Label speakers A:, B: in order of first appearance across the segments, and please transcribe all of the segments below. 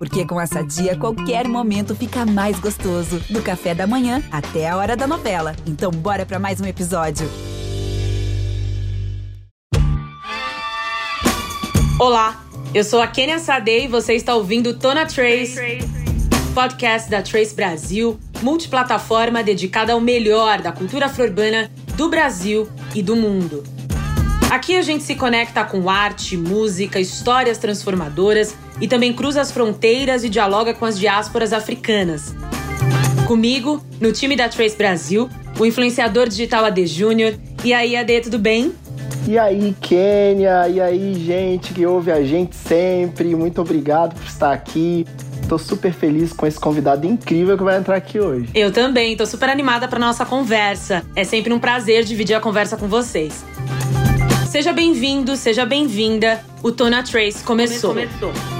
A: Porque com essa dia, qualquer momento fica mais gostoso. Do café da manhã até a hora da novela. Então, bora para mais um episódio.
B: Olá, eu sou a Kenia Sade e você está ouvindo Tona Trace, podcast da Trace Brasil, multiplataforma dedicada ao melhor da cultura afro-urbana do Brasil e do mundo. Aqui a gente se conecta com arte, música, histórias transformadoras e também cruza as fronteiras e dialoga com as diásporas africanas. Comigo, no time da Trace Brasil, o influenciador digital AD Júnior. E aí, AD, tudo bem?
C: E aí, Kênia? E aí, gente que ouve a gente sempre? Muito obrigado por estar aqui. Tô super feliz com esse convidado incrível que vai entrar aqui hoje.
B: Eu também, tô super animada para nossa conversa. É sempre um prazer dividir a conversa com vocês. Seja bem-vindo, seja bem-vinda. O Tona Trace começou. começou.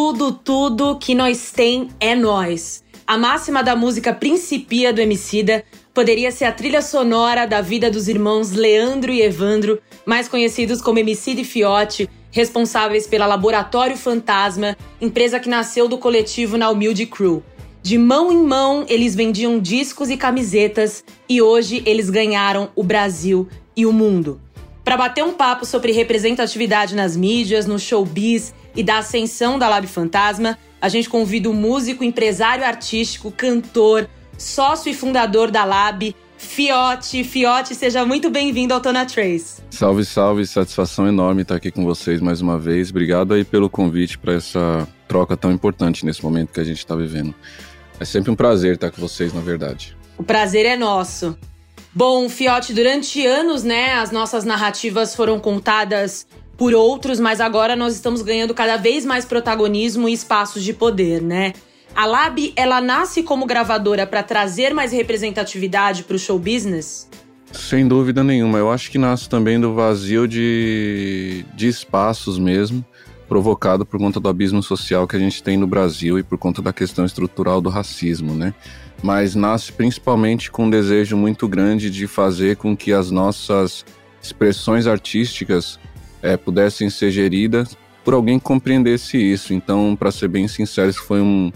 B: Tudo, tudo, que nós tem é nós. A máxima da música Principia do Emicida poderia ser a trilha sonora da vida dos irmãos Leandro e Evandro, mais conhecidos como Emicida e Fiote, responsáveis pela Laboratório Fantasma, empresa que nasceu do coletivo Na Humilde Crew. De mão em mão, eles vendiam discos e camisetas e hoje eles ganharam o Brasil e o mundo. Para bater um papo sobre representatividade nas mídias, no showbiz e da ascensão da Lab Fantasma, a gente convida o músico, empresário artístico, cantor, sócio e fundador da Lab, Fiote. Fiote, seja muito bem-vindo ao Tona Trace.
D: Salve, salve, satisfação enorme estar aqui com vocês mais uma vez. Obrigado aí pelo convite para essa troca tão importante nesse momento que a gente está vivendo. É sempre um prazer estar com vocês, na verdade.
B: O prazer é nosso. Bom, Fiote, durante anos, né, as nossas narrativas foram contadas por outros, mas agora nós estamos ganhando cada vez mais protagonismo e espaços de poder, né? A Lab, ela nasce como gravadora para trazer mais representatividade para o show business?
D: Sem dúvida nenhuma. Eu acho que nasce também do vazio de, de espaços mesmo provocado por conta do abismo social que a gente tem no Brasil e por conta da questão estrutural do racismo, né? Mas nasce principalmente com um desejo muito grande de fazer com que as nossas expressões artísticas é, pudessem ser geridas por alguém que compreendesse isso. Então, para ser bem sincero, isso foi um,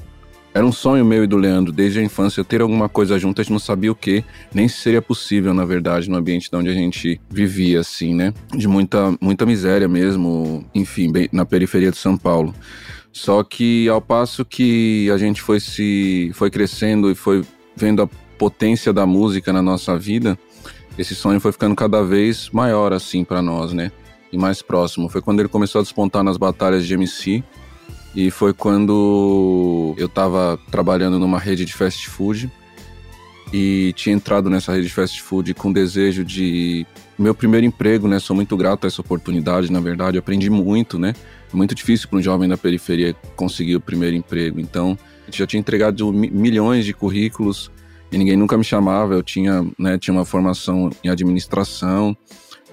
D: era um sonho meu e do Leandro, desde a infância, ter alguma coisa junto, a gente não sabia o que, nem se seria possível, na verdade, no ambiente de onde a gente vivia, assim, né? De muita, muita miséria mesmo, enfim, bem, na periferia de São Paulo. Só que ao passo que a gente foi se foi crescendo e foi vendo a potência da música na nossa vida, esse sonho foi ficando cada vez maior assim para nós, né? E mais próximo. Foi quando ele começou a despontar nas batalhas de MC e foi quando eu estava trabalhando numa rede de fast food e tinha entrado nessa rede de fast food com desejo de meu primeiro emprego, né? Sou muito grato a essa oportunidade, na verdade, aprendi muito, né? É muito difícil para um jovem da periferia conseguir o primeiro emprego. Então, já tinha entregado milhões de currículos e ninguém nunca me chamava. Eu tinha, né, tinha uma formação em administração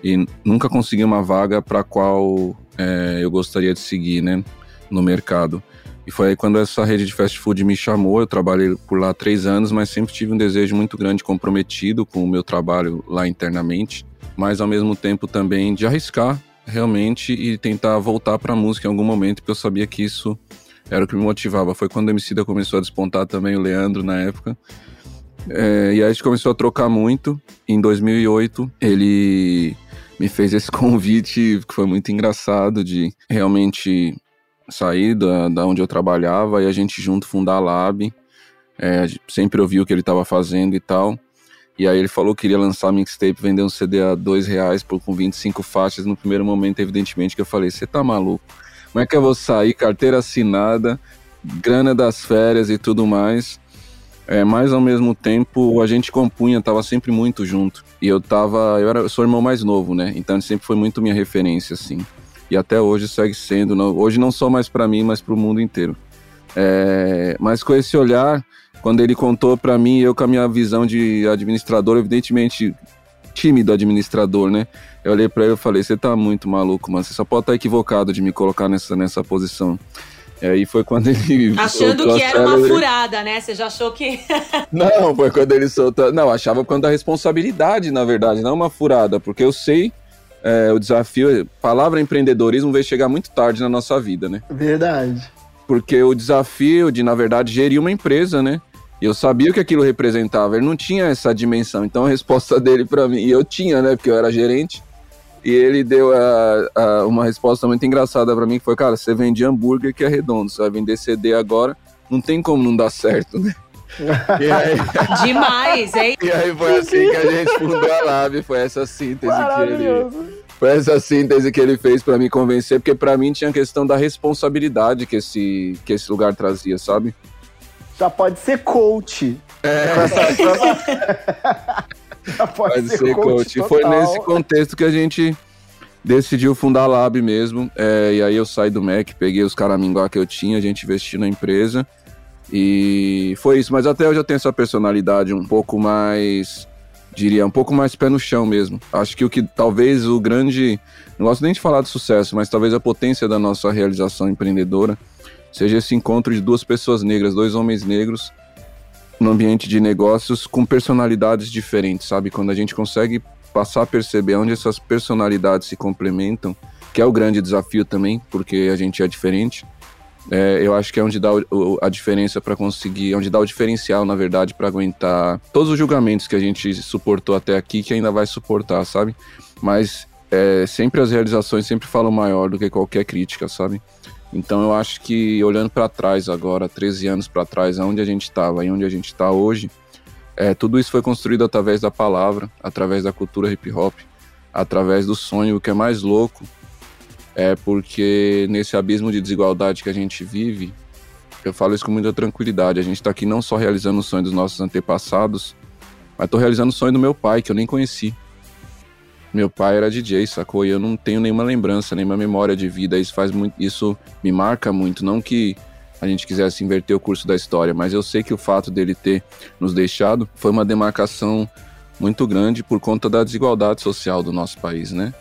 D: e nunca consegui uma vaga para qual é, eu gostaria de seguir, né? no mercado. E foi aí quando essa rede de fast food me chamou. Eu trabalhei por lá três anos, mas sempre tive um desejo muito grande, comprometido com o meu trabalho lá internamente, mas ao mesmo tempo também de arriscar realmente e tentar voltar para a música em algum momento, porque eu sabia que isso era o que me motivava. Foi quando a Emicida começou a despontar também, o Leandro na época. É, e aí a gente começou a trocar muito. Em 2008, ele me fez esse convite que foi muito engraçado de realmente saí da, da onde eu trabalhava e a gente junto fundar a Lab. É, sempre ouvi o que ele estava fazendo e tal. E aí ele falou que queria lançar mixtape, vender um CD a dois reais por, com 25 faixas. No primeiro momento, evidentemente, que eu falei, você tá maluco? Como é que eu vou sair, carteira assinada, grana das férias e tudo mais? É, mas ao mesmo tempo a gente compunha, tava sempre muito junto. E eu tava, eu, era, eu sou irmão mais novo, né? Então ele sempre foi muito minha referência, assim e até hoje segue sendo. Não, hoje não só mais para mim, mas para o mundo inteiro. É, mas com esse olhar, quando ele contou para mim, eu com a minha visão de administrador, evidentemente tímido administrador, né? Eu olhei para ele e falei: "Você tá muito maluco, mano. Você só pode estar tá equivocado de me colocar nessa nessa posição." E aí foi quando ele.
B: Achando que era uma furada, né? Você já achou que.
D: não, foi quando ele soltou. Não, achava quando a responsabilidade, na verdade, não uma furada, porque eu sei é, o desafio, palavra empreendedorismo veio chegar muito tarde na nossa vida, né?
C: Verdade.
D: Porque o desafio de, na verdade, gerir uma empresa, né? E eu sabia o que aquilo representava, ele não tinha essa dimensão. Então a resposta dele para mim, e eu tinha, né? Porque eu era gerente, e ele deu a, a, uma resposta muito engraçada para mim, que foi, cara, você vende hambúrguer que é redondo, você vai vender CD agora, não tem como não dar certo, né?
B: Aí, Demais, hein?
D: E aí foi assim que a gente fundou a Lab, foi essa síntese que ele... Foi essa síntese que ele fez para me convencer, porque para mim tinha a questão da responsabilidade que esse, que esse lugar trazia, sabe?
C: Já pode ser coach.
D: É. Pode, pode ser, ser coach. coach. Foi nesse contexto que a gente decidiu fundar a Lab mesmo. É, e aí eu saí do Mac, peguei os caraminguá que eu tinha, a gente investiu na empresa. E foi isso, mas até hoje eu tenho essa personalidade um pouco mais, diria, um pouco mais pé no chão mesmo. Acho que o que talvez o grande, não gosto nem de falar de sucesso, mas talvez a potência da nossa realização empreendedora seja esse encontro de duas pessoas negras, dois homens negros no ambiente de negócios com personalidades diferentes, sabe? Quando a gente consegue passar a perceber onde essas personalidades se complementam, que é o grande desafio também, porque a gente é diferente é, eu acho que é onde dá o, a diferença para conseguir, onde dá o diferencial, na verdade, para aguentar todos os julgamentos que a gente suportou até aqui, que ainda vai suportar, sabe? Mas é, sempre as realizações sempre falam maior do que qualquer crítica, sabe? Então eu acho que olhando para trás agora, 13 anos para trás, aonde a gente estava e onde a gente está hoje, é, tudo isso foi construído através da palavra, através da cultura hip hop, através do sonho, o que é mais louco é porque nesse abismo de desigualdade que a gente vive, eu falo isso com muita tranquilidade. A gente está aqui não só realizando o sonho dos nossos antepassados, mas estou realizando o sonho do meu pai, que eu nem conheci. Meu pai era DJ, sacou? E eu não tenho nenhuma lembrança, nenhuma memória de vida. Isso faz muito, isso me marca muito. Não que a gente quisesse inverter o curso da história, mas eu sei que o fato dele ter nos deixado foi uma demarcação muito grande por conta da desigualdade social do nosso país, né?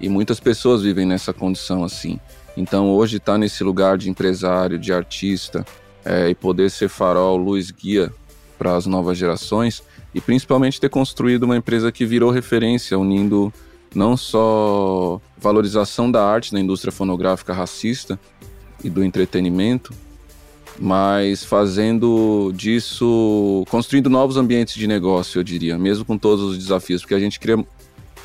D: E muitas pessoas vivem nessa condição assim. Então hoje estar tá nesse lugar de empresário, de artista é, e poder ser farol, luz, guia para as novas gerações e principalmente ter construído uma empresa que virou referência, unindo não só valorização da arte na indústria fonográfica racista e do entretenimento, mas fazendo disso, construindo novos ambientes de negócio, eu diria, mesmo com todos os desafios, porque a gente cria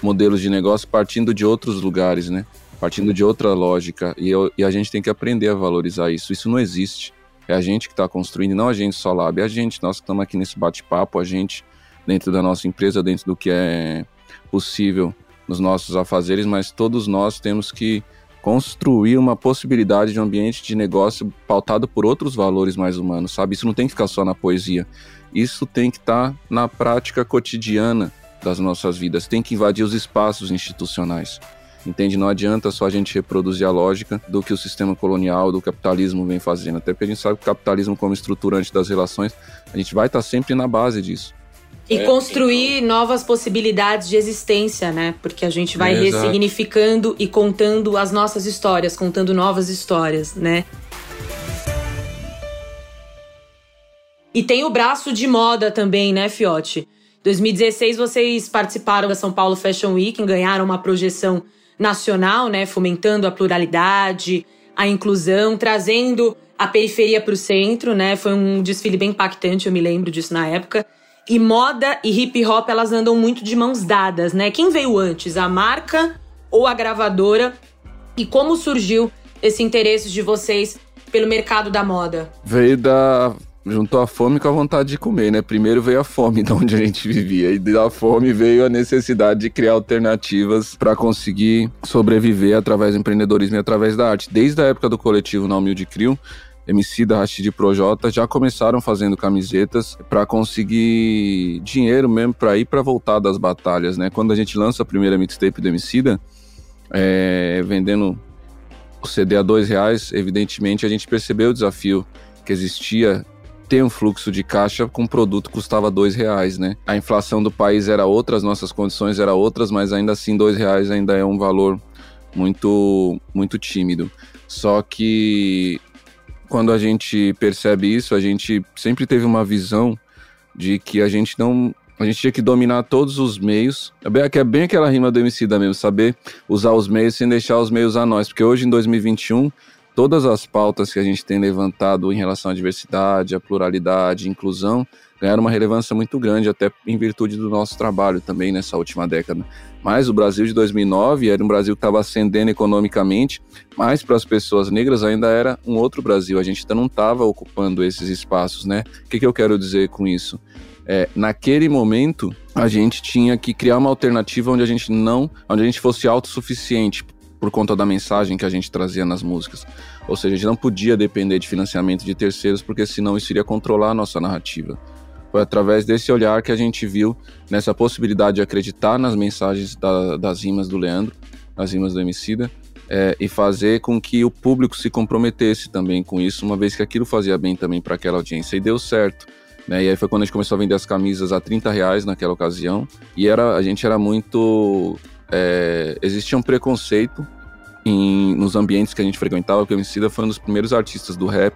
D: modelos de negócio partindo de outros lugares, né? Partindo de outra lógica. E, eu, e a gente tem que aprender a valorizar isso. Isso não existe. É a gente que está construindo, não a gente só lab. É a gente, nós que estamos aqui nesse bate-papo, a gente dentro da nossa empresa, dentro do que é possível nos nossos afazeres, mas todos nós temos que construir uma possibilidade de um ambiente de negócio pautado por outros valores mais humanos, sabe? Isso não tem que ficar só na poesia. Isso tem que estar tá na prática cotidiana das nossas vidas, tem que invadir os espaços institucionais. Entende? Não adianta só a gente reproduzir a lógica do que o sistema colonial, do capitalismo vem fazendo. Até porque a gente sabe que o capitalismo, como estruturante das relações, a gente vai estar sempre na base disso.
B: E é, construir então... novas possibilidades de existência, né? Porque a gente vai é, ressignificando e contando as nossas histórias, contando novas histórias, né? E tem o braço de moda também, né, Fiote? 2016 vocês participaram da São Paulo Fashion Week, ganharam uma projeção nacional, né, fomentando a pluralidade, a inclusão, trazendo a periferia para o centro, né? Foi um desfile bem impactante, eu me lembro disso na época. E moda e hip hop, elas andam muito de mãos dadas, né? Quem veio antes, a marca ou a gravadora? E como surgiu esse interesse de vocês pelo mercado da moda?
D: Veio da juntou a fome com a vontade de comer, né? Primeiro veio a fome de onde a gente vivia, e da fome veio a necessidade de criar alternativas para conseguir sobreviver através do empreendedorismo e através da arte. Desde a época do coletivo Na Humilde Crio, MC da Rashid Projota já começaram fazendo camisetas para conseguir dinheiro mesmo para ir para voltar das batalhas, né? Quando a gente lança a primeira mixtape do Emicida, é, vendendo o CD a dois reais, evidentemente a gente percebeu o desafio que existia ter um fluxo de caixa com um produto que custava dois reais, né? A inflação do país era outra, as nossas condições eram outras, mas ainda assim dois reais ainda é um valor muito, muito tímido. Só que quando a gente percebe isso, a gente sempre teve uma visão de que a gente não A gente tinha que dominar todos os meios. É bem, é aquela rima do MC da mesmo, saber usar os meios sem deixar os meios a nós. Porque hoje, em 2021, todas as pautas que a gente tem levantado em relação à diversidade, à pluralidade, inclusão, ganharam uma relevância muito grande, até em virtude do nosso trabalho também nessa última década. Mas o Brasil de 2009 era um Brasil que estava ascendendo economicamente, mas para as pessoas negras ainda era um outro Brasil. A gente ainda não estava ocupando esses espaços, né? O que, que eu quero dizer com isso? É, naquele momento, a gente tinha que criar uma alternativa onde a gente não, onde a gente fosse autossuficiente por conta da mensagem que a gente trazia nas músicas. Ou seja, a gente não podia depender de financiamento de terceiros, porque senão isso iria controlar a nossa narrativa. Foi através desse olhar que a gente viu nessa possibilidade de acreditar nas mensagens da, das rimas do Leandro, nas rimas do Emicida, é, e fazer com que o público se comprometesse também com isso, uma vez que aquilo fazia bem também para aquela audiência. E deu certo. Né? E aí foi quando a gente começou a vender as camisas a 30 reais naquela ocasião. E era, a gente era muito. É, existia um preconceito em, nos ambientes que a gente frequentava, porque o Emicida foi um dos primeiros artistas do rap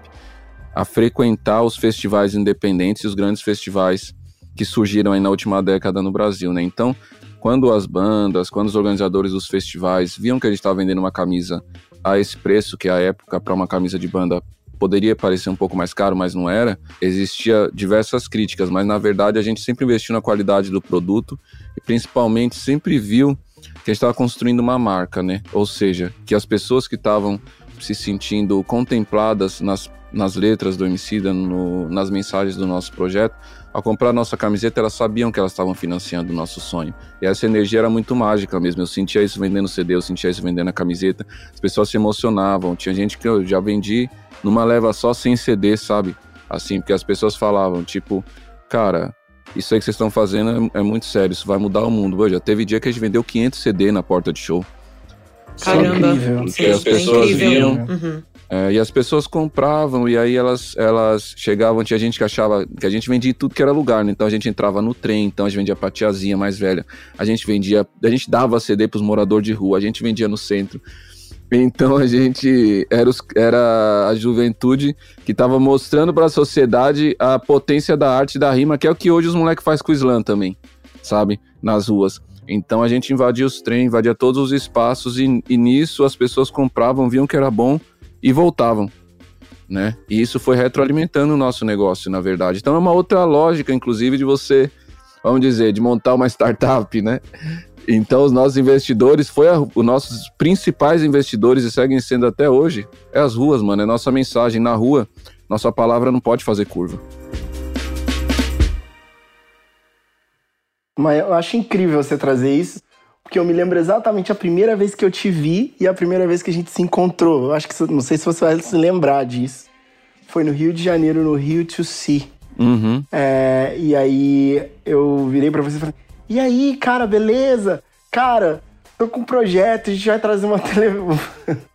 D: a frequentar os festivais independentes e os grandes festivais que surgiram aí na última década no Brasil, né? Então, quando as bandas, quando os organizadores dos festivais viam que a gente estava vendendo uma camisa a esse preço, que a época para uma camisa de banda poderia parecer um pouco mais caro, mas não era, existia diversas críticas, mas na verdade a gente sempre investiu na qualidade do produto e principalmente sempre viu que a gente estava construindo uma marca, né? Ou seja, que as pessoas que estavam se sentindo contempladas nas, nas letras do Emicida, no, nas mensagens do nosso projeto, ao comprar nossa camiseta, elas sabiam que elas estavam financiando o nosso sonho. E essa energia era muito mágica mesmo. Eu sentia isso vendendo CD, eu sentia isso vendendo a camiseta. As pessoas se emocionavam. Tinha gente que eu já vendi numa leva só sem CD, sabe? Assim, porque as pessoas falavam, tipo, cara, isso aí que vocês estão fazendo é, é, muito sério, isso vai mudar o mundo. Pô, já teve dia que a gente vendeu 500 CD na porta de show.
B: Caramba, incrível.
D: Sim, as pessoas é viam. Uhum. É, e as pessoas compravam, e aí elas, elas chegavam, tinha gente que achava que a gente vendia tudo que era lugar, né? Então a gente entrava no trem, então a gente vendia pra tiazinha mais velha, a gente vendia, a gente dava CD pros moradores de rua, a gente vendia no centro. Então a gente era, os, era a juventude que estava mostrando para a sociedade a potência da arte da rima, que é o que hoje os moleques faz com o slam também, sabe? Nas ruas. Então a gente invadia os trens, invadia todos os espaços e, e nisso as pessoas compravam, viam que era bom e voltavam. Né? E isso foi retroalimentando o nosso negócio, na verdade. Então é uma outra lógica, inclusive, de você, vamos dizer, de montar uma startup, né? Então, os nossos investidores, foi a, os nossos principais investidores e seguem sendo até hoje, é as ruas, mano. É nossa mensagem. Na rua, nossa palavra não pode fazer curva.
C: Mas eu acho incrível você trazer isso, porque eu me lembro exatamente a primeira vez que eu te vi e a primeira vez que a gente se encontrou. Eu acho que não sei se você vai se lembrar disso. Foi no Rio de Janeiro, no Rio to See.
D: Uhum.
C: É, e aí eu virei para você e falei: e aí, cara, beleza? Cara, tô com um projeto, a gente vai trazer uma TV.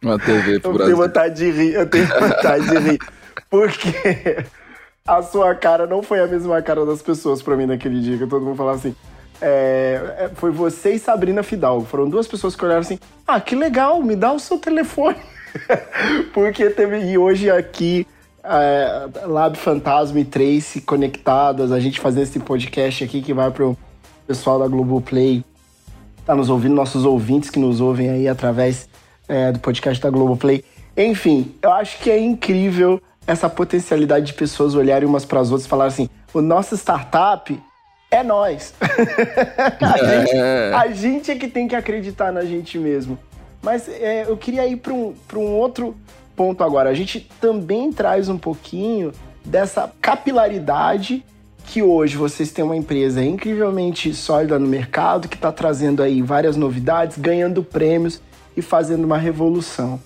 D: Uma TV pro
C: eu
D: Brasil.
C: Eu tenho vontade de rir, eu tenho vontade de rir. Porque a sua cara não foi a mesma cara das pessoas pra mim naquele dia, que todo mundo falava assim. É, é, foi você e Sabrina Fidalgo. Foram duas pessoas que olharam assim: ah, que legal, me dá o seu telefone. Porque teve. E hoje aqui, é, Lab Fantasma e Trace conectadas, a gente fazendo esse podcast aqui que vai pro pessoal da Globoplay tá nos ouvindo, nossos ouvintes que nos ouvem aí através é, do podcast da Globoplay. Enfim, eu acho que é incrível essa potencialidade de pessoas olharem umas para as outras e falar assim: o nosso startup é nós. a, gente, é. a, gente, é que tem que acreditar na gente mesmo. Mas é, eu queria ir para um, um outro ponto agora. A gente também traz um pouquinho dessa capilaridade que hoje vocês têm uma empresa incrivelmente sólida no mercado, que está trazendo aí várias novidades, ganhando prêmios e fazendo uma revolução.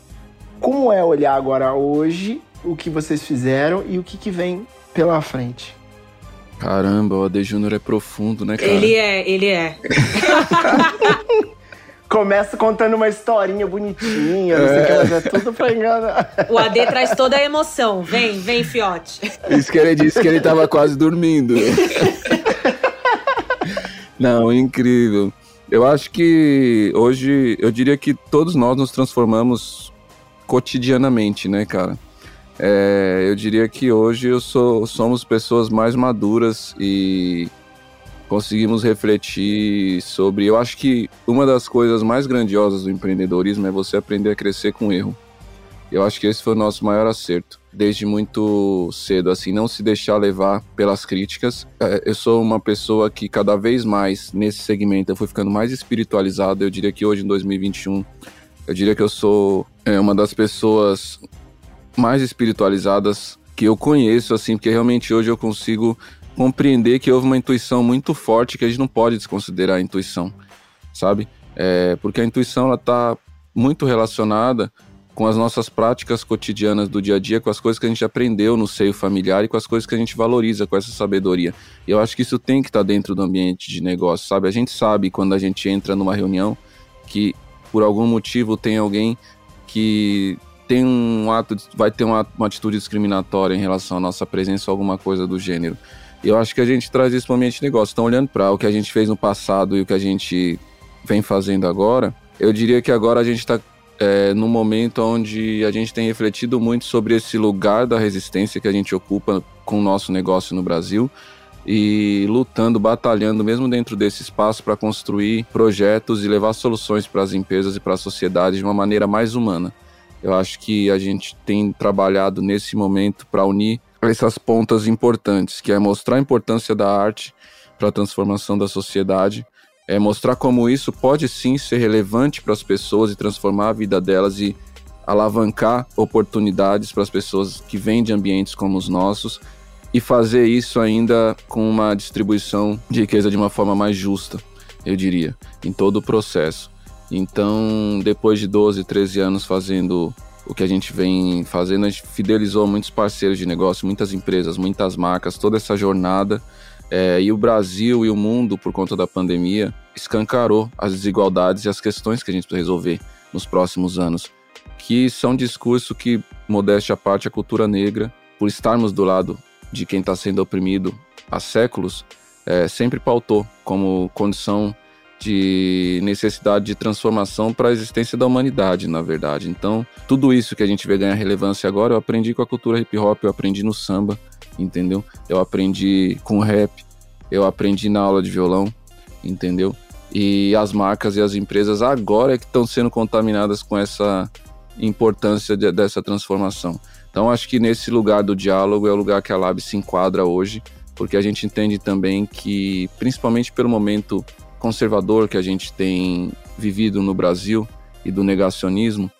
C: Como é olhar agora hoje o que vocês fizeram e o que, que vem pela frente?
D: Caramba, o AD Júnior é profundo, né, cara?
B: Ele é, ele é.
C: Começa contando uma historinha bonitinha, não sei o que, mas é tudo pra enganar.
B: O AD traz toda a emoção. Vem, vem, fiote.
D: Isso que ele disse que ele tava quase dormindo. não, incrível. Eu acho que hoje, eu diria que todos nós nos transformamos cotidianamente, né, cara? É, eu diria que hoje eu sou, somos pessoas mais maduras e conseguimos refletir sobre. Eu acho que uma das coisas mais grandiosas do empreendedorismo é você aprender a crescer com erro. Eu acho que esse foi o nosso maior acerto, desde muito cedo, assim, não se deixar levar pelas críticas. É, eu sou uma pessoa que cada vez mais nesse segmento eu fui ficando mais espiritualizado. Eu diria que hoje, em 2021, eu diria que eu sou é, uma das pessoas mais espiritualizadas que eu conheço, assim, porque realmente hoje eu consigo compreender que houve uma intuição muito forte que a gente não pode desconsiderar a intuição, sabe? É, porque a intuição ela está muito relacionada com as nossas práticas cotidianas do dia a dia, com as coisas que a gente aprendeu no seio familiar e com as coisas que a gente valoriza com essa sabedoria. E eu acho que isso tem que estar tá dentro do ambiente de negócio, sabe? A gente sabe quando a gente entra numa reunião que por algum motivo tem alguém que tem um ato, vai ter uma, uma atitude discriminatória em relação à nossa presença ou alguma coisa do gênero. E eu acho que a gente traz isso para o ambiente de negócio. Então, olhando para o que a gente fez no passado e o que a gente vem fazendo agora, eu diria que agora a gente está é, no momento onde a gente tem refletido muito sobre esse lugar da resistência que a gente ocupa com o nosso negócio no Brasil e lutando, batalhando mesmo dentro desse espaço para construir projetos e levar soluções para as empresas e para a sociedade de uma maneira mais humana. Eu acho que a gente tem trabalhado nesse momento para unir essas pontas importantes, que é mostrar a importância da arte para a transformação da sociedade, é mostrar como isso pode sim ser relevante para as pessoas e transformar a vida delas e alavancar oportunidades para as pessoas que vêm de ambientes como os nossos e fazer isso ainda com uma distribuição de riqueza de uma forma mais justa, eu diria, em todo o processo. Então, depois de 12, 13 anos fazendo o que a gente vem fazendo, a gente fidelizou muitos parceiros de negócio, muitas empresas, muitas marcas, toda essa jornada. É, e o Brasil e o mundo, por conta da pandemia, escancarou as desigualdades e as questões que a gente precisa resolver nos próximos anos, que são discurso que, modéstia à parte, a cultura negra, por estarmos do lado de quem está sendo oprimido há séculos, é, sempre pautou como condição de necessidade de transformação para a existência da humanidade, na verdade. Então, tudo isso que a gente vê ganhar relevância agora, eu aprendi com a cultura hip hop, eu aprendi no samba, entendeu? Eu aprendi com rap, eu aprendi na aula de violão, entendeu? E as marcas e as empresas agora é que estão sendo contaminadas com essa importância de, dessa transformação. Então, acho que nesse lugar do diálogo é o lugar que a Lab se enquadra hoje, porque a gente entende também que, principalmente pelo momento conservador que a gente tem vivido no Brasil e do negacionismo,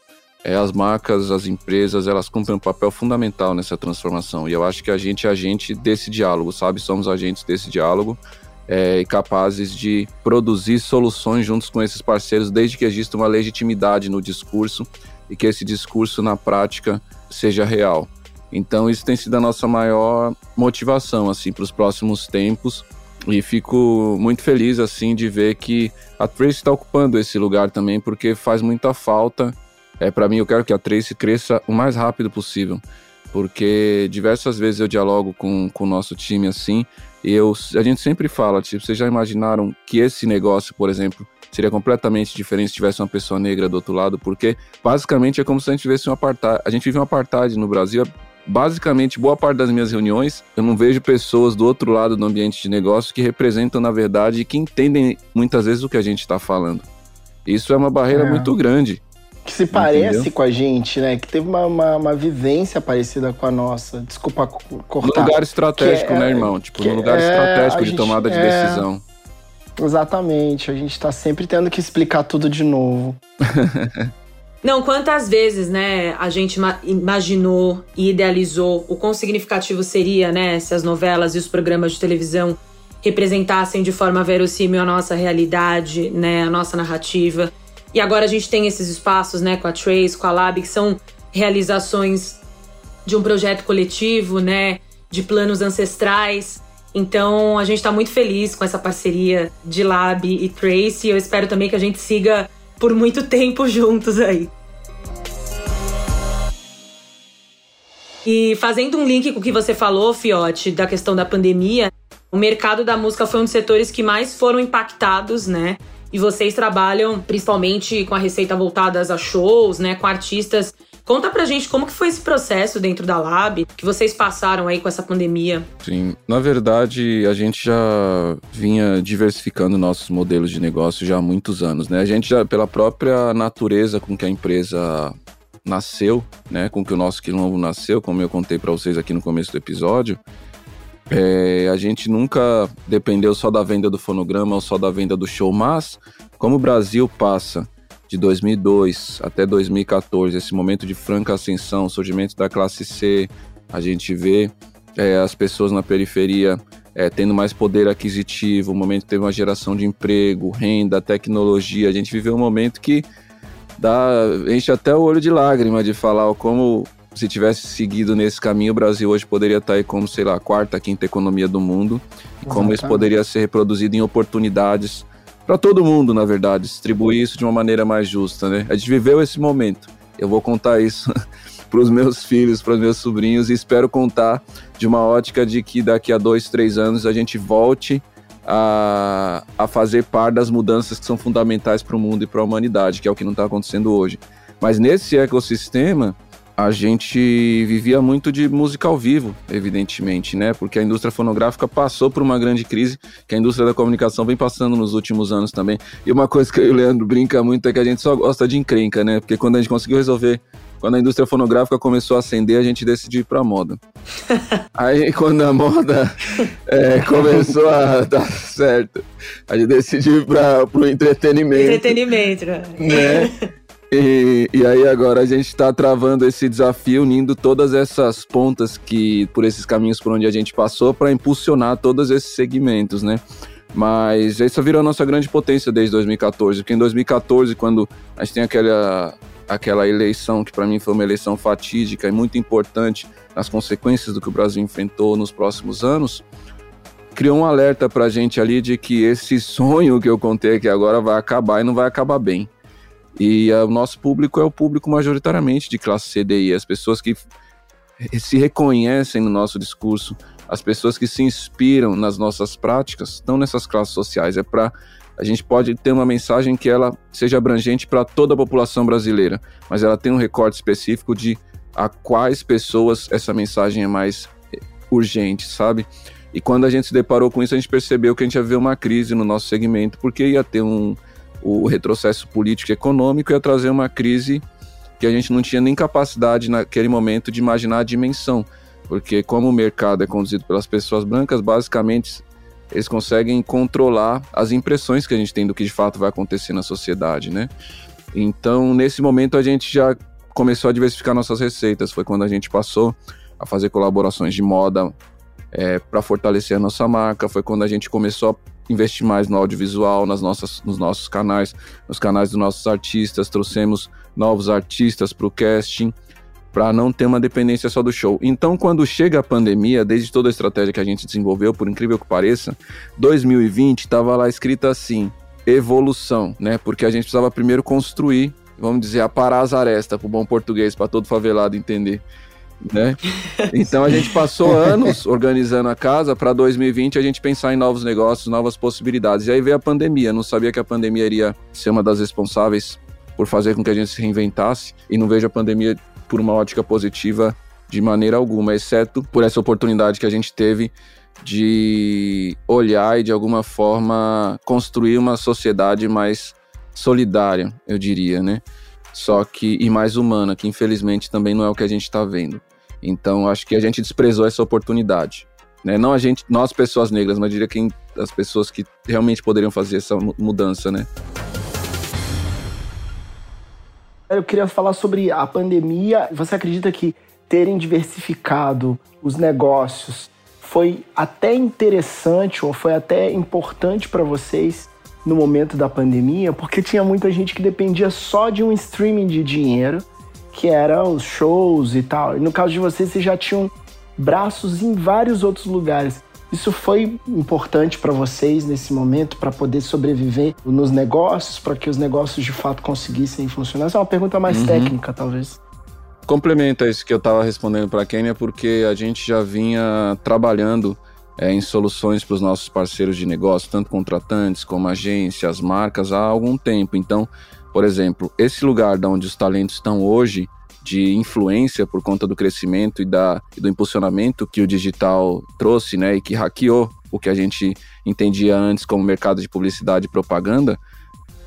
D: é, as marcas, as empresas, elas cumprem um papel fundamental nessa transformação. E eu acho que a gente é agente desse diálogo, sabe? Somos agentes desse diálogo é, e capazes de produzir soluções juntos com esses parceiros, desde que exista uma legitimidade no discurso e que esse discurso na prática seja real. Então, isso tem sido a nossa maior motivação assim para os próximos tempos e fico muito feliz assim de ver que a Trace está ocupando esse lugar também, porque faz muita falta. É para mim, eu quero que a Trace cresça o mais rápido possível, porque diversas vezes eu dialogo com, com o nosso time assim, e eu, a gente sempre fala, tipo, vocês já imaginaram que esse negócio, por exemplo, seria completamente diferente se tivesse uma pessoa negra do outro lado, porque basicamente é como se a gente tivesse um apartheid. A gente vive um apartheid no Brasil basicamente, boa parte das minhas reuniões, eu não vejo pessoas do outro lado do ambiente de negócio que representam, na verdade, que entendem muitas vezes o que a gente está falando. Isso é uma barreira é. muito grande.
C: Que se parece entendeu? com a gente, né? Que teve uma, uma, uma, vivência parecida com a nossa. Desculpa cortar.
D: No lugar estratégico, é, né, irmão? Tipo, no lugar é, estratégico de gente, tomada de é. decisão.
C: Exatamente. A gente tá sempre tendo que explicar tudo de novo.
B: Não, quantas vezes, né, a gente imaginou e idealizou o quão significativo seria, né, se as novelas e os programas de televisão representassem de forma verossímil a nossa realidade, né, a nossa narrativa. E agora a gente tem esses espaços, né, com a Trace, com a Lab, que são realizações de um projeto coletivo, né, de planos ancestrais. Então a gente está muito feliz com essa parceria de Lab e Trace. E eu espero também que a gente siga por muito tempo juntos aí. E fazendo um link com o que você falou, Fiote, da questão da pandemia, o mercado da música foi um dos setores que mais foram impactados, né? E vocês trabalham principalmente com a receita voltadas a shows, né? Com artistas Conta pra gente como que foi esse processo dentro da Lab, que vocês passaram aí com essa pandemia.
D: Sim, na verdade, a gente já vinha diversificando nossos modelos de negócio já há muitos anos, né? A gente já, pela própria natureza com que a empresa nasceu, né, com que o nosso quilombo nasceu, como eu contei para vocês aqui no começo do episódio, é, a gente nunca dependeu só da venda do fonograma ou só da venda do show, mas como o Brasil passa de 2002 até 2014, esse momento de franca ascensão, surgimento da classe C, a gente vê é, as pessoas na periferia é, tendo mais poder aquisitivo, o momento teve uma geração de emprego, renda, tecnologia. A gente viveu um momento que dá, enche até o olho de lágrima de falar como se tivesse seguido nesse caminho, o Brasil hoje poderia estar aí como, sei lá, a quarta, quinta economia do mundo, e como isso poderia ser reproduzido em oportunidades para todo mundo, na verdade, distribuir isso de uma maneira mais justa, né? A gente viveu esse momento. Eu vou contar isso para os meus filhos, para os meus sobrinhos e espero contar de uma ótica de que daqui a dois, três anos a gente volte a, a fazer par das mudanças que são fundamentais para o mundo e para a humanidade, que é o que não está acontecendo hoje. Mas nesse ecossistema, a gente vivia muito de música ao vivo, evidentemente, né? Porque a indústria fonográfica passou por uma grande crise que a indústria da comunicação vem passando nos últimos anos também. E uma coisa que eu e o Leandro brinca muito é que a gente só gosta de encrenca, né? Porque quando a gente conseguiu resolver quando a indústria fonográfica começou a ascender, a gente decidiu ir pra moda. Aí, quando a moda é, começou a dar certo, a gente decidiu ir pra, pro entretenimento.
B: Entretenimento, né?
D: E, e, aí agora a gente está travando esse desafio, unindo todas essas pontas que por esses caminhos por onde a gente passou para impulsionar todos esses segmentos, né? Mas isso virou a nossa grande potência desde 2014, porque em 2014, quando a gente tem aquela, aquela eleição que para mim foi uma eleição fatídica e muito importante nas consequências do que o Brasil enfrentou nos próximos anos, criou um alerta para a gente ali de que esse sonho que eu contei aqui agora vai acabar e não vai acabar bem. E o nosso público é o público majoritariamente de classe CDI, as pessoas que se reconhecem no nosso discurso, as pessoas que se inspiram nas nossas práticas, estão nessas classes sociais. É para a gente pode ter uma mensagem que ela seja abrangente para toda a população brasileira, mas ela tem um recorte específico de a quais pessoas essa mensagem é mais urgente, sabe? E quando a gente se deparou com isso, a gente percebeu que a gente ia ver uma crise no nosso segmento, porque ia ter um, o retrocesso político e econômico ia trazer uma crise que a gente não tinha nem capacidade naquele momento de imaginar a dimensão, porque como o mercado é conduzido pelas pessoas brancas, basicamente eles conseguem controlar as impressões que a gente tem do que de fato vai acontecer na sociedade, né? Então, nesse momento a gente já começou a diversificar nossas receitas, foi quando a gente passou a fazer colaborações de moda é, para fortalecer a nossa marca, foi quando a gente começou a investir mais no audiovisual, nas nossas, nos nossos canais, nos canais dos nossos artistas, trouxemos novos artistas para o casting, para não ter uma dependência só do show. Então, quando chega a pandemia, desde toda a estratégia que a gente desenvolveu, por incrível que pareça, 2020 estava lá escrito assim: evolução, né? Porque a gente precisava primeiro construir, vamos dizer, aparar as arestas, para o bom português, para todo favelado entender né? Então a gente passou anos organizando a casa para 2020 a gente pensar em novos negócios, novas possibilidades. E aí veio a pandemia. Não sabia que a pandemia iria ser uma das responsáveis por fazer com que a gente se reinventasse e não vejo a pandemia por uma ótica positiva de maneira alguma, exceto por essa oportunidade que a gente teve de olhar e de alguma forma construir uma sociedade mais solidária, eu diria, né? Só que e mais humana, que infelizmente também não é o que a gente está vendo. Então, acho que a gente desprezou essa oportunidade. Né? Não a gente, nós pessoas negras, mas diria que as pessoas que realmente poderiam fazer essa mudança, né?
C: Eu queria falar sobre a pandemia. Você acredita que terem diversificado os negócios foi até interessante ou foi até importante para vocês no momento da pandemia? Porque tinha muita gente que dependia só de um streaming de dinheiro que eram os shows e tal. E no caso de vocês, vocês já tinham braços em vários outros lugares. Isso foi importante para vocês nesse momento para poder sobreviver nos negócios, para que os negócios de fato conseguissem funcionar? Essa é uma pergunta mais uhum. técnica, talvez.
D: Complementa isso que eu estava respondendo para a Kênia, porque a gente já vinha trabalhando é, em soluções para os nossos parceiros de negócio, tanto contratantes como agências, marcas, há algum tempo. Então, por exemplo, esse lugar de onde os talentos estão hoje de influência por conta do crescimento e, da, e do impulsionamento que o digital trouxe, né, e que hackeou o que a gente entendia antes como mercado de publicidade e propaganda,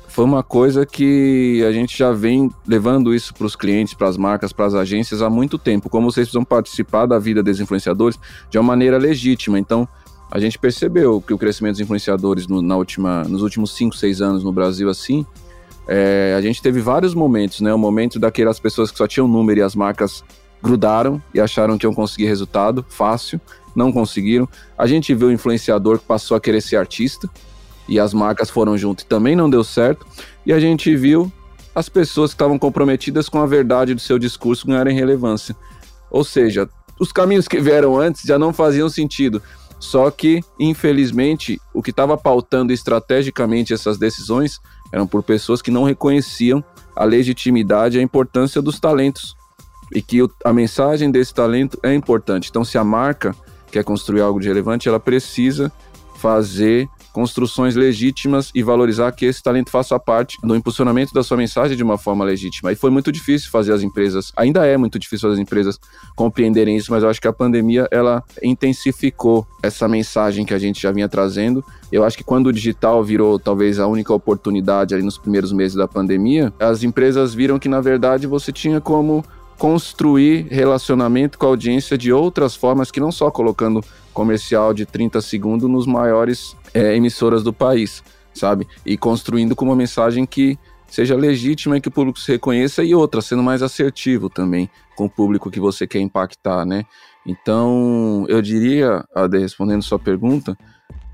D: foi uma coisa que a gente já vem levando isso para os clientes, para as marcas, para as agências há muito tempo. Como vocês precisam participar da vida dos influenciadores de uma maneira legítima. Então, a gente percebeu que o crescimento dos influenciadores no, na última, nos últimos 5, 6 anos no Brasil, assim, é, a gente teve vários momentos, né? O momento daquelas pessoas que só tinham número e as marcas grudaram e acharam que iam conseguir resultado fácil, não conseguiram. A gente viu o influenciador que passou a querer ser artista, e as marcas foram junto e também não deu certo. E a gente viu as pessoas que estavam comprometidas com a verdade do seu discurso ganharem relevância. Ou seja, os caminhos que vieram antes já não faziam sentido. Só que, infelizmente, o que estava pautando estrategicamente essas decisões eram por pessoas que não reconheciam a legitimidade e a importância dos talentos. E que a mensagem desse talento é importante. Então, se a marca quer construir algo de relevante, ela precisa fazer construções legítimas e valorizar que esse talento faça parte do impulsionamento da sua mensagem de uma forma legítima. E foi muito difícil fazer as empresas, ainda é muito difícil as empresas compreenderem isso, mas eu acho que a pandemia ela intensificou essa mensagem que a gente já vinha trazendo. Eu acho que quando o digital virou talvez a única oportunidade ali nos primeiros meses da pandemia, as empresas viram que na verdade você tinha como construir relacionamento com a audiência de outras formas que não só colocando comercial de 30 segundos nos maiores é, emissoras do país, sabe? E construindo com uma mensagem que seja legítima e que o público se reconheça e outra, sendo mais assertivo também com o público que você quer impactar, né? Então, eu diria, Ade, respondendo sua pergunta,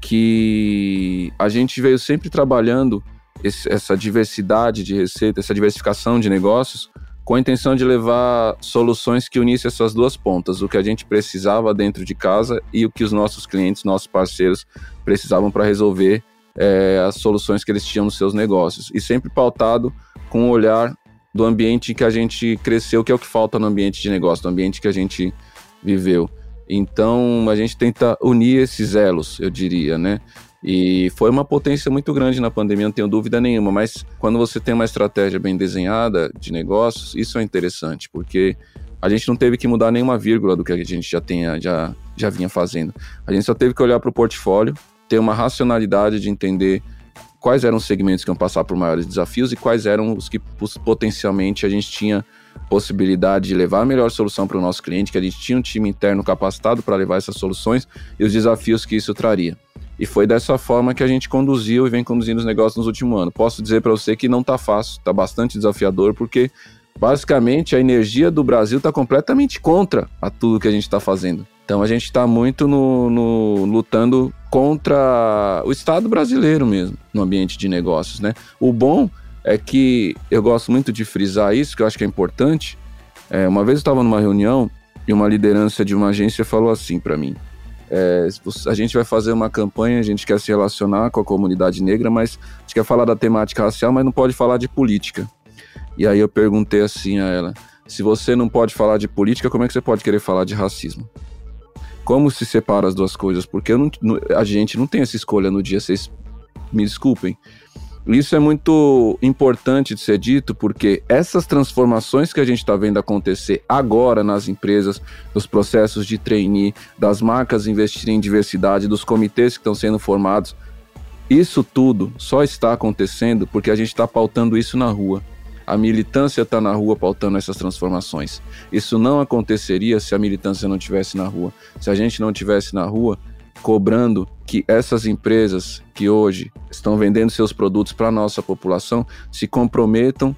D: que a gente veio sempre trabalhando esse, essa diversidade de receita, essa diversificação de negócios, com a intenção de levar soluções que unissem essas duas pontas, o que a gente precisava dentro de casa e o que os nossos clientes, nossos parceiros precisavam para resolver é, as soluções que eles tinham nos seus negócios. E sempre pautado com o olhar do ambiente que a gente cresceu, que é o que falta no ambiente de negócio, no ambiente que a gente viveu. Então a gente tenta unir esses elos, eu diria, né? E foi uma potência muito grande na pandemia, não tenho dúvida nenhuma. Mas quando você tem uma estratégia bem desenhada de negócios, isso é interessante, porque a gente não teve que mudar nenhuma vírgula do que a gente já, tenha, já, já vinha fazendo. A gente só teve que olhar para o portfólio, ter uma racionalidade de entender quais eram os segmentos que iam passar por maiores desafios e quais eram os que potencialmente a gente tinha possibilidade de levar a melhor solução para o nosso cliente, que a gente tinha um time interno capacitado para levar essas soluções e os desafios que isso traria. E foi dessa forma que a gente conduziu e vem conduzindo os negócios nos últimos anos. Posso dizer para você que não está fácil, está bastante desafiador, porque basicamente a energia do Brasil está completamente contra a tudo que a gente está fazendo. Então a gente está muito no, no, lutando contra o Estado brasileiro mesmo, no ambiente de negócios, né? O bom é que eu gosto muito de frisar isso, que eu acho que é importante. É, uma vez eu estava numa reunião e uma liderança de uma agência falou assim para mim: é, a gente vai fazer uma campanha, a gente quer se relacionar com a comunidade negra, mas a gente quer falar da temática racial, mas não pode falar de política. E aí eu perguntei assim a ela: se você não pode falar de política, como é que você pode querer falar de racismo? Como se separa as duas coisas? Porque não, a gente não tem essa escolha no dia, vocês me desculpem. Isso é muito importante de ser dito porque essas transformações que a gente está vendo acontecer agora nas empresas, dos processos de trainee, das marcas investirem em diversidade, dos comitês que estão sendo formados, isso tudo só está acontecendo porque a gente está pautando isso na rua. A militância está na rua pautando essas transformações. Isso não aconteceria se a militância não estivesse na rua. Se a gente não estivesse na rua, cobrando que essas empresas que hoje estão vendendo seus produtos para a nossa população se comprometam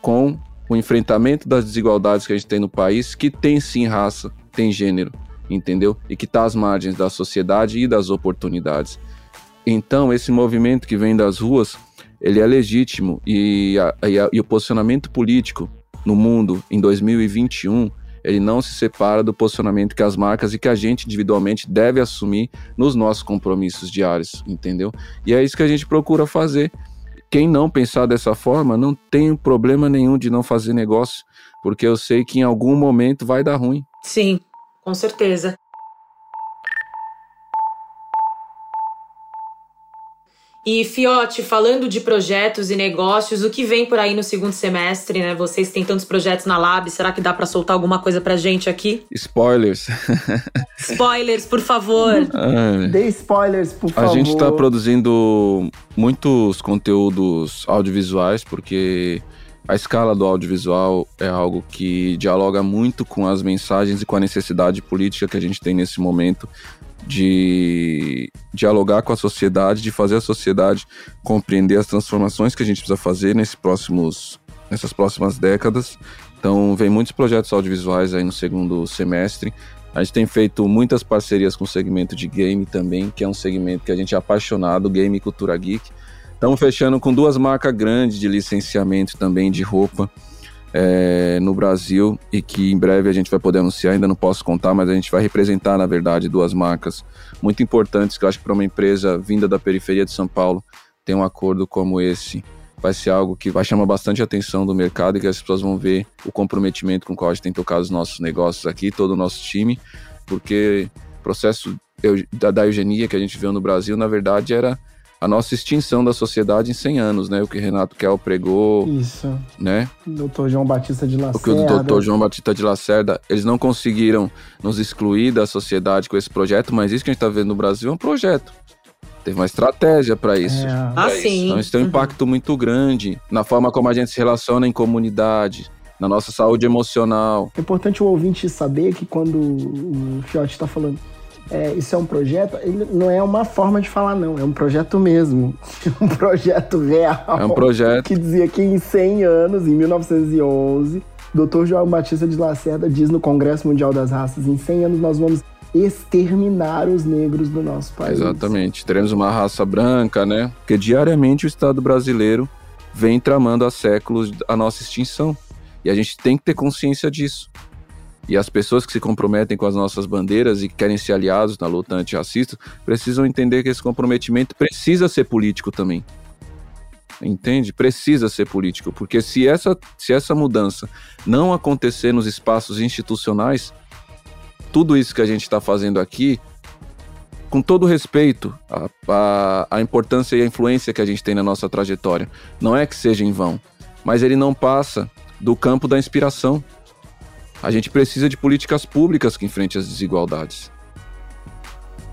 D: com o enfrentamento das desigualdades que a gente tem no país, que tem sim raça, tem gênero, entendeu? E que está às margens da sociedade e das oportunidades. Então, esse movimento que vem das ruas, ele é legítimo e, a, e, a, e o posicionamento político no mundo em 2021 ele não se separa do posicionamento que as marcas e que a gente individualmente deve assumir nos nossos compromissos diários, entendeu? E é isso que a gente procura fazer. Quem não pensar dessa forma não tem problema nenhum de não fazer negócio, porque eu sei que em algum momento vai dar ruim.
B: Sim, com certeza. E Fiote, falando de projetos e negócios, o que vem por aí no segundo semestre, né? Vocês têm tantos projetos na Lab, será que dá para soltar alguma coisa pra gente aqui?
D: Spoilers.
B: Spoilers, por favor.
C: Dê spoilers, por favor.
D: A gente tá produzindo muitos conteúdos audiovisuais, porque a escala do audiovisual é algo que dialoga muito com as mensagens e com a necessidade política que a gente tem nesse momento de dialogar com a sociedade, de fazer a sociedade compreender as transformações que a gente precisa fazer nesses próximos, nessas próximas décadas. Então, vem muitos projetos audiovisuais aí no segundo semestre. A gente tem feito muitas parcerias com o segmento de game também, que é um segmento que a gente é apaixonado, game e cultura geek. Estamos fechando com duas marcas grandes de licenciamento também de roupa é, no Brasil e que em breve a gente vai poder anunciar, ainda não posso contar, mas a gente vai representar, na verdade, duas marcas muito importantes que eu acho que para uma empresa vinda da periferia de São Paulo ter um acordo como esse vai ser algo que vai chamar bastante atenção do mercado e que as pessoas vão ver o comprometimento com o qual a gente tem tocado os nossos negócios aqui, todo o nosso time, porque o processo da, da eugenia que a gente viu no Brasil, na verdade, era a nossa extinção da sociedade em 100 anos, né? O que Renato Kell pregou.
C: Isso.
D: Né?
C: Doutor João Batista de Lacerda.
D: O que o doutor João Batista de Lacerda, eles não conseguiram nos excluir da sociedade com esse projeto, mas isso que a gente está vendo no Brasil é um projeto. Teve uma estratégia para isso. É.
B: Ah, pra sim.
D: Então isso tem um impacto muito grande na forma como a gente se relaciona em comunidade, na nossa saúde emocional.
C: É importante o ouvinte saber que quando o Fiote está falando é, isso é um projeto, ele não é uma forma de falar, não, é um projeto mesmo. um projeto real.
D: É um projeto.
C: Que dizia que em 100 anos, em 1911, Dr. João Batista de Lacerda diz no Congresso Mundial das Raças: em 100 anos nós vamos exterminar os negros do nosso país.
D: Exatamente. Teremos uma raça branca, né? Porque diariamente o Estado brasileiro vem tramando há séculos a nossa extinção. E a gente tem que ter consciência disso. E as pessoas que se comprometem com as nossas bandeiras e que querem ser aliados na luta antirracista precisam entender que esse comprometimento precisa ser político também. Entende? Precisa ser político, porque se essa, se essa mudança não acontecer nos espaços institucionais, tudo isso que a gente está fazendo aqui, com todo respeito à, à, à importância e à influência que a gente tem na nossa trajetória, não é que seja em vão, mas ele não passa do campo da inspiração. A gente precisa de políticas públicas que enfrentem as desigualdades.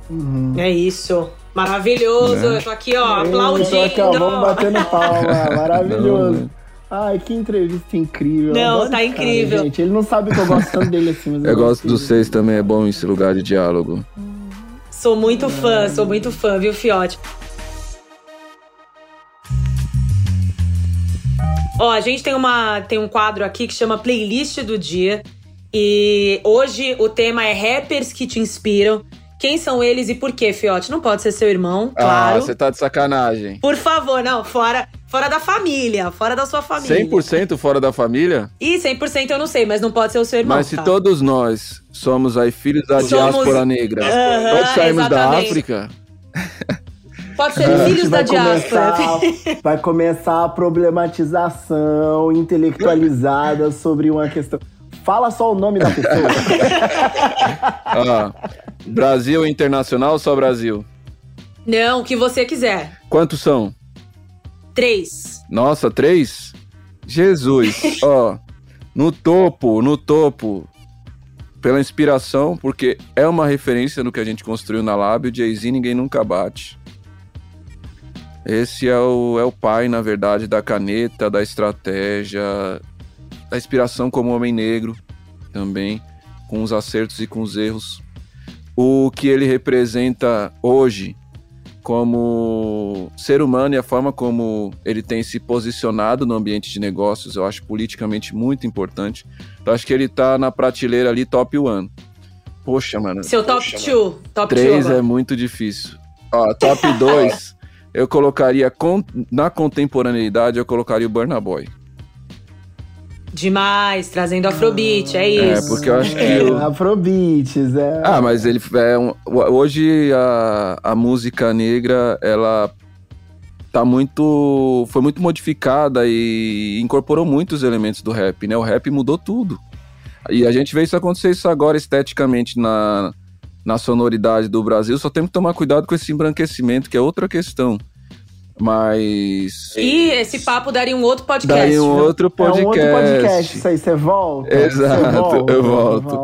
B: Uhum. É isso. Maravilhoso. É. Eu tô aqui, ó, aplaudindo. Tô aqui, ó,
C: vamos batendo palma. Maravilhoso. Não, Ai, que entrevista incrível.
B: Não, tá incrível.
C: Cara, gente, ele não sabe que eu gosto tanto dele assim, mas
D: eu, eu gosto dos seis também, é bom esse lugar de diálogo.
B: Sou muito fã, sou muito fã, viu, Fiote? Ó, a gente tem, uma, tem um quadro aqui que chama Playlist do Dia. E hoje o tema é rappers que te inspiram. Quem são eles e por quê, Fiote? Não pode ser seu irmão, ah, claro.
D: Ah, você tá de sacanagem.
B: Por favor, não, fora, fora da família, fora da sua família.
D: 100% fora da família?
B: Ih, 100% eu não sei, mas não pode ser o seu irmão.
D: Mas se tá? todos nós somos aí filhos da somos... diáspora negra, uh todos saímos exatamente. da África.
B: Pode ser filhos da diáspora.
C: Começar, vai começar a problematização intelectualizada sobre uma questão. Fala só o nome da pessoa.
D: ah, Brasil Internacional ou só Brasil?
B: Não, o que você quiser.
D: Quantos são?
B: Três.
D: Nossa, três? Jesus, ó. no topo, no topo. Pela inspiração, porque é uma referência no que a gente construiu na Lab. O Jay-Z ninguém nunca bate. Esse é o, é o pai, na verdade, da caneta, da estratégia, da inspiração como homem negro também, com os acertos e com os erros. O que ele representa hoje como ser humano e a forma como ele tem se posicionado no ambiente de negócios, eu acho politicamente muito importante. Então acho que ele tá na prateleira ali top one. Poxa, mano.
B: Seu top 2. Top
D: 3 é muito difícil. Ó, top 2, eu colocaria na contemporaneidade, eu colocaria o Burna Boy.
B: Demais, trazendo Afrobeat, é, é isso.
D: É, porque eu acho que.
C: É, o... Afrobeats, é.
D: Ah, mas ele. É um... hoje a, a música negra, ela tá muito. Foi muito modificada e incorporou muitos elementos do rap, né? O rap mudou tudo. E a gente vê isso acontecer isso agora esteticamente na, na sonoridade do Brasil. Só temos que tomar cuidado com esse embranquecimento, que é outra questão. Mas.
B: E esse papo daria um outro podcast.
D: Daria um outro podcast. É um outro podcast.
C: Isso aí, você volta?
D: Exato,
C: volta,
D: eu volto.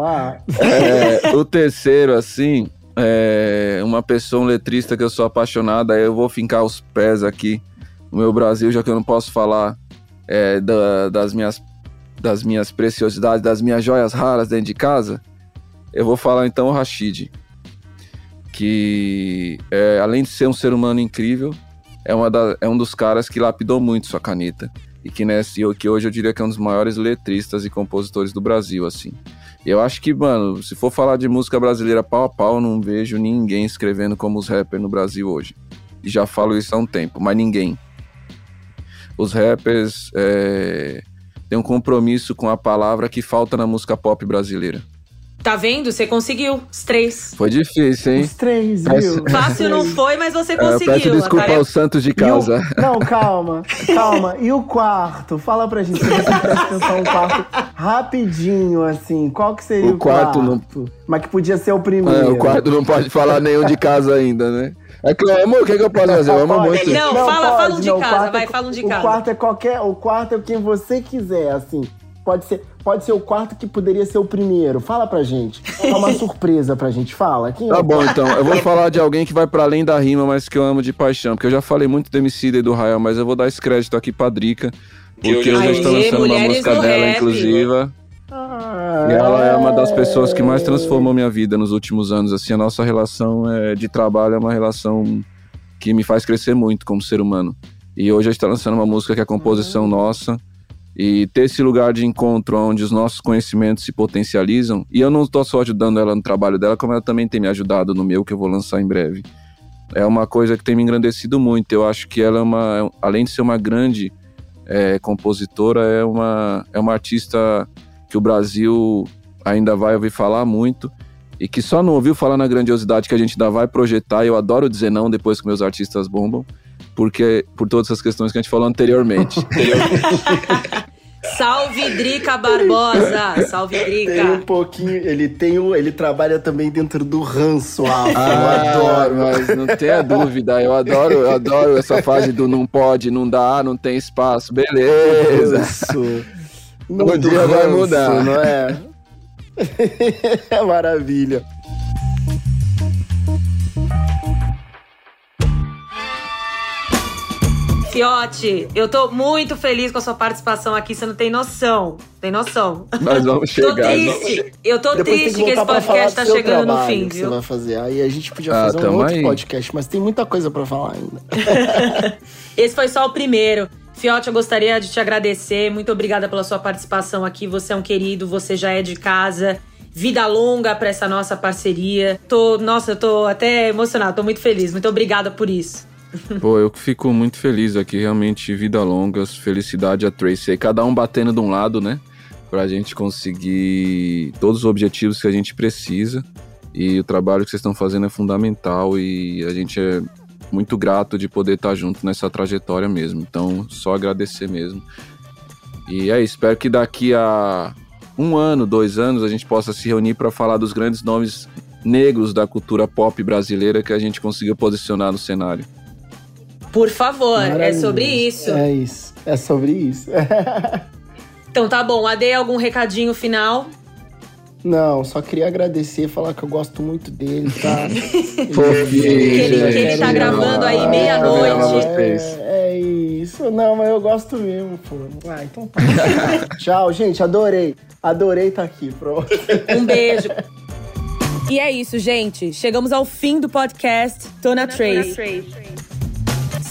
D: É, o terceiro, assim, é uma pessoa, um letrista que eu sou apaixonado, aí eu vou fincar os pés aqui no meu Brasil, já que eu não posso falar é, da, das, minhas, das minhas preciosidades, das minhas joias raras dentro de casa. Eu vou falar então o Rashid, que é, além de ser um ser humano incrível, é, uma da, é um dos caras que lapidou muito sua caneta. E que, que hoje eu diria que é um dos maiores letristas e compositores do Brasil, assim. Eu acho que, mano, se for falar de música brasileira pau a pau, não vejo ninguém escrevendo como os rappers no Brasil hoje. E já falo isso há um tempo, mas ninguém. Os rappers é, têm um compromisso com a palavra que falta na música pop brasileira.
B: Tá vendo? Você conseguiu os três.
D: Foi difícil, hein?
C: Os três, viu?
B: Fácil não foi, mas você conseguiu.
D: É, peço desculpa tarefa... aos Santos de casa.
C: O... Não, calma, calma. E o quarto? Fala pra gente, se você presta atenção no quarto rapidinho, assim. Qual que seria o, o quarto? quarto? Não... Mas que podia ser o primeiro. É,
D: o quarto não pode falar nenhum de casa ainda, né? É que eu amo, o que, que eu posso fazer? Eu amo muito.
B: Não, não fala, fala um de não, casa, vai, é, fala um de
C: o
B: casa.
C: O quarto é qualquer, o quarto é quem você quiser, assim. Pode ser, pode ser o quarto que poderia ser o primeiro. Fala pra gente. É uma surpresa pra gente. Fala. Quem
D: tá
C: é
D: bom, então. Eu vou falar de alguém que vai para além da rima, mas que eu amo de paixão. Porque eu já falei muito do Emicida e do Rael, mas eu vou dar esse crédito aqui pra Drica. Porque hoje eu estou lançando uma música dela, rap. inclusive. Ah, e ela é uma das pessoas que mais transformou minha vida nos últimos anos. Assim, a nossa relação é, de trabalho é uma relação que me faz crescer muito como ser humano. E hoje a gente está lançando uma música que é a composição uhum. nossa e ter esse lugar de encontro onde os nossos conhecimentos se potencializam. E eu não estou só ajudando ela no trabalho dela, como ela também tem me ajudado no meu, que eu vou lançar em breve. É uma coisa que tem me engrandecido muito. Eu acho que ela é uma, além de ser uma grande é, compositora, é uma, é uma artista que o Brasil ainda vai ouvir falar muito e que só não ouviu falar na grandiosidade que a gente ainda vai projetar. Eu adoro dizer não depois que meus artistas bombam porque por todas essas questões que a gente falou anteriormente.
B: Salve Drica Barbosa! Salve Drica!
C: Tem um pouquinho, ele tem o, ele trabalha também dentro do ranço, ah,
D: eu adoro, mas não tenha dúvida, eu adoro, eu adoro essa fase do não pode, não dá, não tem espaço, beleza. Isso. Um dia ranço, vai mudar,
C: não é? é maravilha.
B: Fiote, eu tô muito feliz com a sua participação aqui, você não tem noção. Tem noção.
D: Nós vamos chegar.
B: tô triste. Eu tô Depois triste que, que esse podcast tá chegando no fim,
C: viu? Você vai fazer. Aí a gente podia ah, fazer um outro aí. podcast, mas tem muita coisa para falar ainda.
B: esse foi só o primeiro. Fiote, eu gostaria de te agradecer. Muito obrigada pela sua participação aqui. Você é um querido, você já é de casa. Vida longa para essa nossa parceria. Tô, nossa, eu tô até emocionada, tô muito feliz. Muito obrigada por isso.
D: Pô, eu fico muito feliz aqui, realmente, vida longa, felicidade a Tracy. Cada um batendo de um lado, né? Pra gente conseguir todos os objetivos que a gente precisa. E o trabalho que vocês estão fazendo é fundamental e a gente é muito grato de poder estar junto nessa trajetória mesmo. Então, só agradecer mesmo. E é isso, espero que daqui a um ano, dois anos, a gente possa se reunir para falar dos grandes nomes negros da cultura pop brasileira que a gente conseguiu posicionar no cenário.
B: Por favor, é sobre isso.
C: É isso. É sobre isso.
B: então tá bom. Ade, algum recadinho final?
C: Não, só queria agradecer, falar que eu gosto muito dele, tá?
B: que ele, que ele tá gravando aí meia-noite.
C: É, é, isso. Não, mas eu gosto mesmo, pô. Ah, então tá. Tchau, gente. Adorei. Adorei estar tá aqui, pronto.
B: Um beijo. E é isso, gente. Chegamos ao fim do podcast Tona Trace. Trace.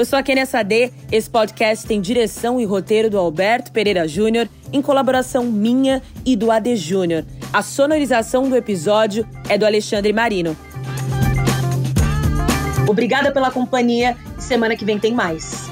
B: Eu sou a Kenia Sade. Esse podcast tem direção e roteiro do Alberto Pereira Júnior, em colaboração minha e do AD Júnior. A sonorização do episódio é do Alexandre Marino. Obrigada pela companhia. Semana que vem tem mais.